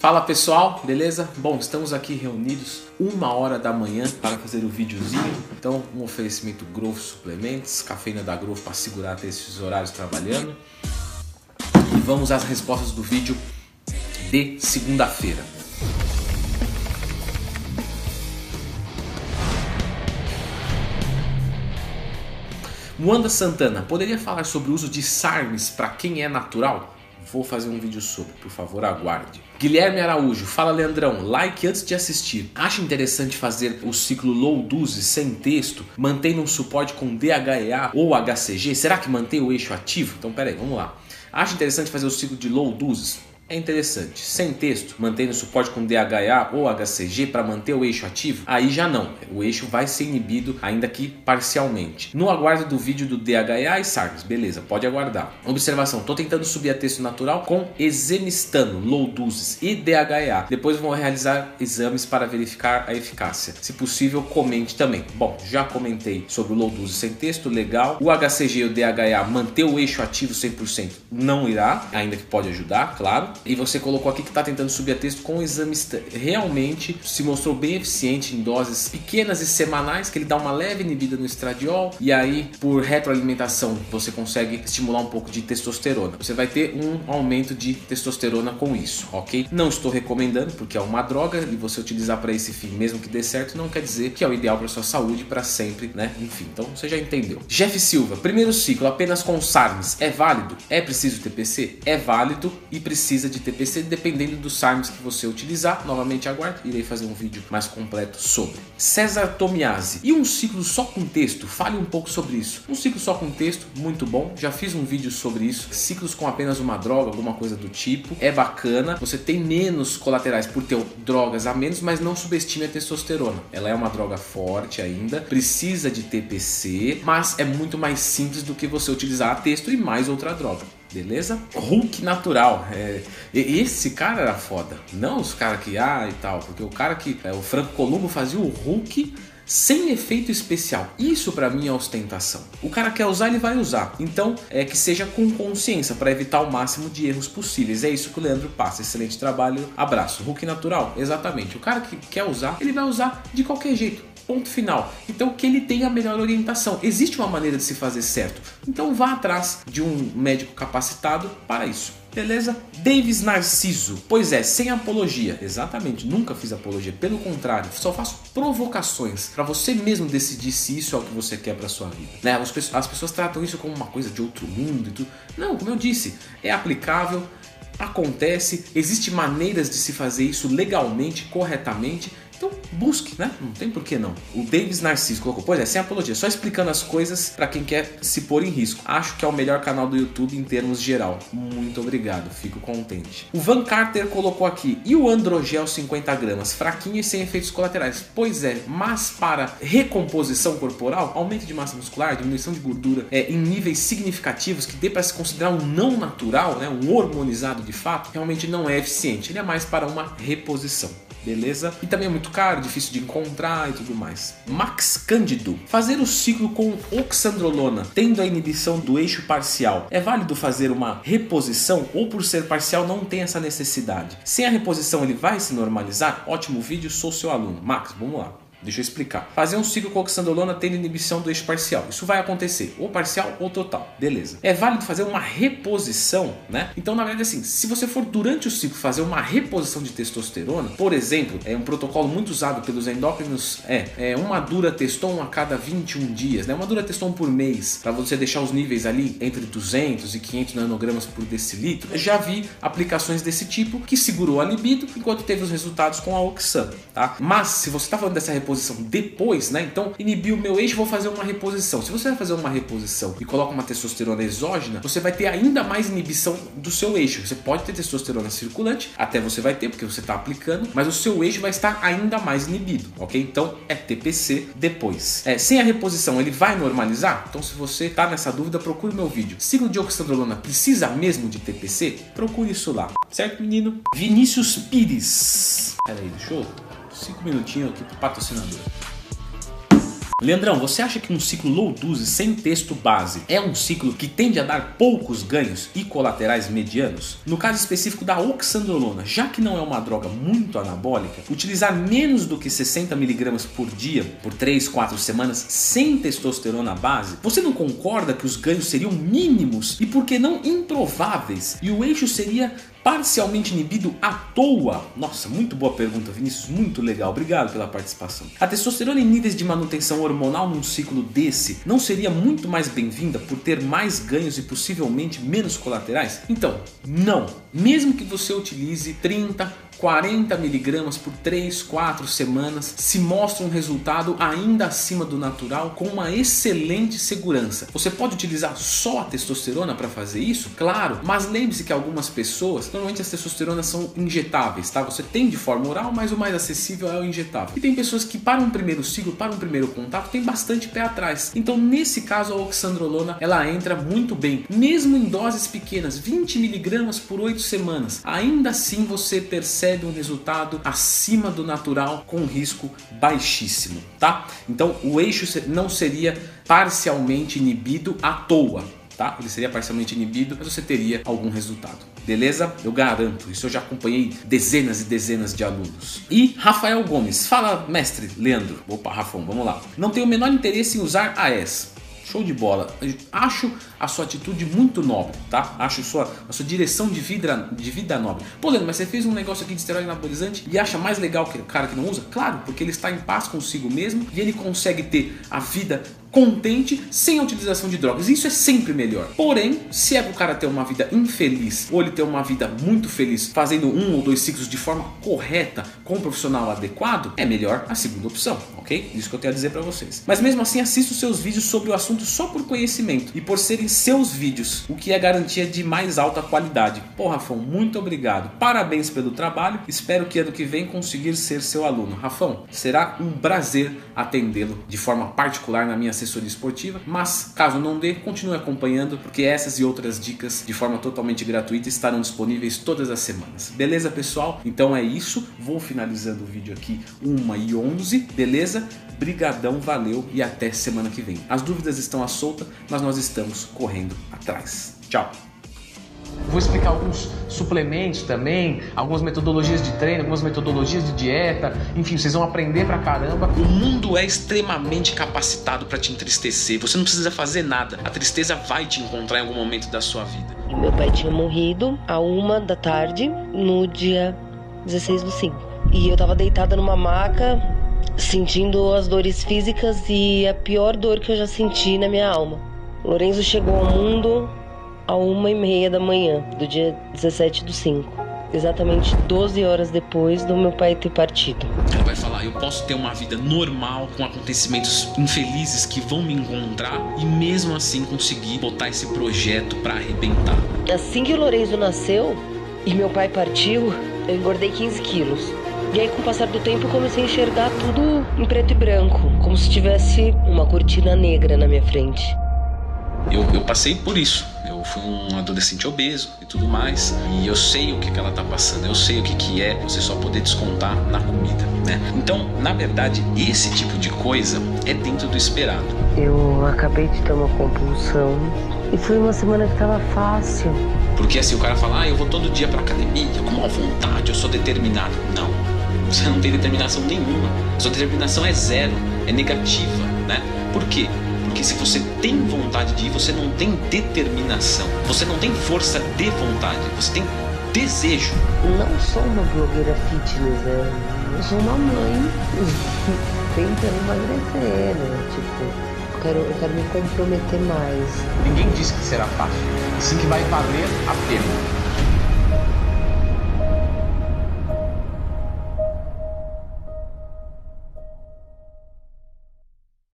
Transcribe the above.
Fala pessoal, beleza? Bom, estamos aqui reunidos uma hora da manhã para fazer o videozinho. Então, um oferecimento Growth Suplementos, cafeína da Growth para segurar até esses horários trabalhando. E vamos às respostas do vídeo de segunda-feira. Wanda Santana, poderia falar sobre o uso de SARMs para quem é natural? Vou fazer um vídeo sobre, por favor, aguarde. Guilherme Araújo, fala Leandrão, like antes de assistir. Acha interessante fazer o ciclo low dose sem texto, mantendo um suporte com DHEA ou HCG? Será que mantém o eixo ativo? Então, peraí, vamos lá. Acha interessante fazer o ciclo de low doses? É interessante. Sem texto, mantendo suporte com DHA ou HCG para manter o eixo ativo, aí já não. O eixo vai ser inibido, ainda que parcialmente. No aguardo do vídeo do DHA e SARS, beleza, pode aguardar. Observação, estou tentando subir a texto natural com exemistano, low doses e DHA. Depois vou realizar exames para verificar a eficácia. Se possível, comente também. Bom, já comentei sobre o low dose sem texto, legal. O HCG e o DHA manter o eixo ativo 100% não irá, ainda que pode ajudar, claro e você colocou aqui que está tentando subir a texto com exames realmente se mostrou bem eficiente em doses pequenas e semanais que ele dá uma leve inibida no estradiol e aí por retroalimentação você consegue estimular um pouco de testosterona. Você vai ter um aumento de testosterona com isso, ok? Não estou recomendando porque é uma droga e você utilizar para esse fim mesmo que dê certo não quer dizer que é o ideal para sua saúde para sempre, né? Enfim, então você já entendeu. Jeff Silva, primeiro ciclo apenas com SARMs é válido? É preciso TPC? É válido e precisa de TPC, dependendo dos SARMs que você utilizar. Novamente aguardo, irei fazer um vídeo mais completo sobre. César Tomiasi. E um ciclo só com texto? Fale um pouco sobre isso. Um ciclo só com texto, muito bom. Já fiz um vídeo sobre isso. Ciclos com apenas uma droga, alguma coisa do tipo. É bacana. Você tem menos colaterais por ter drogas a menos, mas não subestime a testosterona. Ela é uma droga forte ainda, precisa de TPC, mas é muito mais simples do que você utilizar a texto e mais outra droga. Beleza? Hulk natural. É, esse cara era foda. Não os caras que, ah, e tal. Porque o cara que. É, o Franco Columbo fazia o Hulk sem efeito especial. Isso para mim é ostentação. O cara quer usar, ele vai usar. Então, é que seja com consciência para evitar o máximo de erros possíveis. É isso que o Leandro passa. Excelente trabalho. Abraço. Hulk natural, exatamente. O cara que quer usar, ele vai usar de qualquer jeito. Ponto final. Então que ele tenha a melhor orientação. Existe uma maneira de se fazer certo. Então vá atrás de um médico capacitado para isso. Beleza? Davis Narciso. Pois é, sem apologia. Exatamente, nunca fiz apologia. Pelo contrário, só faço provocações para você mesmo decidir se isso é o que você quer para sua vida. Né? As, pessoas, as pessoas tratam isso como uma coisa de outro mundo e tudo. Não, como eu disse, é aplicável, acontece, existe maneiras de se fazer isso legalmente, corretamente busque, né? Não tem por que não. O Davis Narciso colocou, pois é, sem apologia, só explicando as coisas para quem quer se pôr em risco. Acho que é o melhor canal do YouTube em termos geral. Muito obrigado, fico contente. O Van Carter colocou aqui, e o Androgel 50 gramas, fraquinho e sem efeitos colaterais? Pois é, mas para recomposição corporal, aumento de massa muscular, diminuição de gordura é, em níveis significativos que dê para se considerar um não natural, né, um hormonizado de fato, realmente não é eficiente. Ele é mais para uma reposição beleza? E também é muito caro, difícil de encontrar e tudo mais. Max Cândido. Fazer o ciclo com oxandrolona, tendo a inibição do eixo parcial. É válido fazer uma reposição ou por ser parcial não tem essa necessidade? Sem a reposição ele vai se normalizar? Ótimo vídeo, sou seu aluno. Max, vamos lá. Deixa eu explicar. Fazer um ciclo com oxandrolona tendo inibição do eixo parcial. Isso vai acontecer, ou parcial ou total. Beleza. É válido fazer uma reposição, né? Então, na verdade, assim, se você for durante o ciclo fazer uma reposição de testosterona, por exemplo, é um protocolo muito usado pelos endócrinos, é, é uma dura teston a cada 21 dias, né? Uma dura teston por mês, para você deixar os níveis ali entre 200 e 500 nanogramas por decilitro. Eu já vi aplicações desse tipo que segurou a libido enquanto teve os resultados com a Oxan, tá? Mas se você está falando dessa reposição reposição depois, né? Então, inibir o meu eixo, vou fazer uma reposição. Se você vai fazer uma reposição e coloca uma testosterona exógena, você vai ter ainda mais inibição do seu eixo. Você pode ter testosterona circulante, até você vai ter, porque você está aplicando, mas o seu eixo vai estar ainda mais inibido, ok? Então, é TPC depois. É, sem a reposição, ele vai normalizar? Então, se você está nessa dúvida, procure meu vídeo. Ciclo de oxandrolona precisa mesmo de TPC? Procure isso lá. Certo, menino? Vinícius Pires. Peraí, deixa eu cinco minutinhos aqui pro patrocinador. Leandrão, você acha que um ciclo low dose sem texto base é um ciclo que tende a dar poucos ganhos e colaterais medianos? No caso específico da oxandrolona, já que não é uma droga muito anabólica, utilizar menos do que 60mg por dia por 3, 4 semanas sem testosterona base, você não concorda que os ganhos seriam mínimos e por que não improváveis e o eixo seria parcialmente inibido à toa? Nossa, muito boa pergunta, Vinícius, muito legal, obrigado pela participação. A testosterona em níveis de manutenção hormonal num ciclo desse não seria muito mais bem-vinda por ter mais ganhos e possivelmente menos colaterais? Então, não. Mesmo que você utilize 30, 40 miligramas por 3, 4 semanas se mostra um resultado ainda acima do natural com uma excelente segurança. Você pode utilizar só a testosterona para fazer isso? Claro, mas lembre-se que algumas pessoas, normalmente as testosteronas são injetáveis, tá? Você tem de forma oral, mas o mais acessível é o injetável. E tem pessoas que para um primeiro ciclo, para um primeiro contato, tem bastante pé atrás. Então nesse caso a oxandrolona ela entra muito bem, mesmo em doses pequenas, 20 miligramas por 8 semanas. Ainda assim você percebe recebe um resultado acima do natural com risco baixíssimo, tá? Então o eixo não seria parcialmente inibido à toa, tá? Ele seria parcialmente inibido, mas você teria algum resultado. Beleza? Eu garanto, isso eu já acompanhei dezenas e dezenas de alunos. E Rafael Gomes, fala mestre Leandro. Opa, Rafão, vamos lá. Não tenho o menor interesse em usar AES. Show de bola. Acho a sua atitude muito nobre, tá? Acho sua, a sua direção de vida, de vida nobre. Pô, Leandro, mas você fez um negócio aqui de esteroide anabolizante e acha mais legal que o cara que não usa? Claro, porque ele está em paz consigo mesmo e ele consegue ter a vida contente sem a utilização de drogas. Isso é sempre melhor. Porém, se é o cara ter uma vida infeliz ou ele ter uma vida muito feliz fazendo um ou dois ciclos de forma correta com um profissional adequado, é melhor a segunda opção, ok? Isso que eu tenho a dizer para vocês. Mas mesmo assim, assista os seus vídeos sobre o assunto só por conhecimento e por serem seus vídeos, o que é garantia de mais alta qualidade. Pô, Rafão, muito obrigado. Parabéns pelo trabalho. Espero que ano que vem conseguir ser seu aluno. Rafão, será um prazer atendê-lo de forma particular na minha assessoria esportiva, mas caso não dê, continue acompanhando, porque essas e outras dicas de forma totalmente gratuita estarão disponíveis todas as semanas. Beleza, pessoal? Então é isso. Vou finalizando o vídeo aqui 1 e 11, beleza? Brigadão, valeu e até semana que vem. As dúvidas estão à solta, mas nós estamos correndo atrás. Tchau! Vou explicar alguns suplementos também, algumas metodologias de treino, algumas metodologias de dieta. Enfim, vocês vão aprender pra caramba. O mundo é extremamente capacitado para te entristecer. Você não precisa fazer nada. A tristeza vai te encontrar em algum momento da sua vida. Meu pai tinha morrido a uma da tarde no dia 16 do 5. E eu tava deitada numa maca, sentindo as dores físicas e a pior dor que eu já senti na minha alma. Lorenzo chegou ao mundo a uma e meia da manhã do dia 17 do 5. Exatamente 12 horas depois do meu pai ter partido. Ela vai falar: eu posso ter uma vida normal com acontecimentos infelizes que vão me encontrar e mesmo assim conseguir botar esse projeto para arrebentar. Assim que o Lorenzo nasceu e meu pai partiu, eu engordei 15 quilos. E aí, com o passar do tempo, eu comecei a enxergar tudo em preto e branco, como se tivesse uma cortina negra na minha frente. Eu, eu passei por isso. Eu fui um adolescente obeso e tudo mais. E eu sei o que, que ela tá passando. Eu sei o que, que é você só poder descontar na comida, né? Então, na verdade, esse tipo de coisa é dentro do esperado. Eu acabei de ter uma compulsão. E foi uma semana que tava fácil. Porque assim, o cara fala, ah, eu vou todo dia pra academia, com uma vontade, eu sou determinado. Não, você não tem determinação nenhuma. Sua determinação é zero, é negativa, né? Por quê? Porque se você tem vontade de ir, você não tem determinação. Você não tem força de vontade. Você tem desejo. Não sou uma blogueira fitness, né? Eu sou uma mãe tentando emagrecer, né? Tipo, eu quero, eu quero me comprometer mais. Ninguém disse que será fácil, sim que vai valer a pena.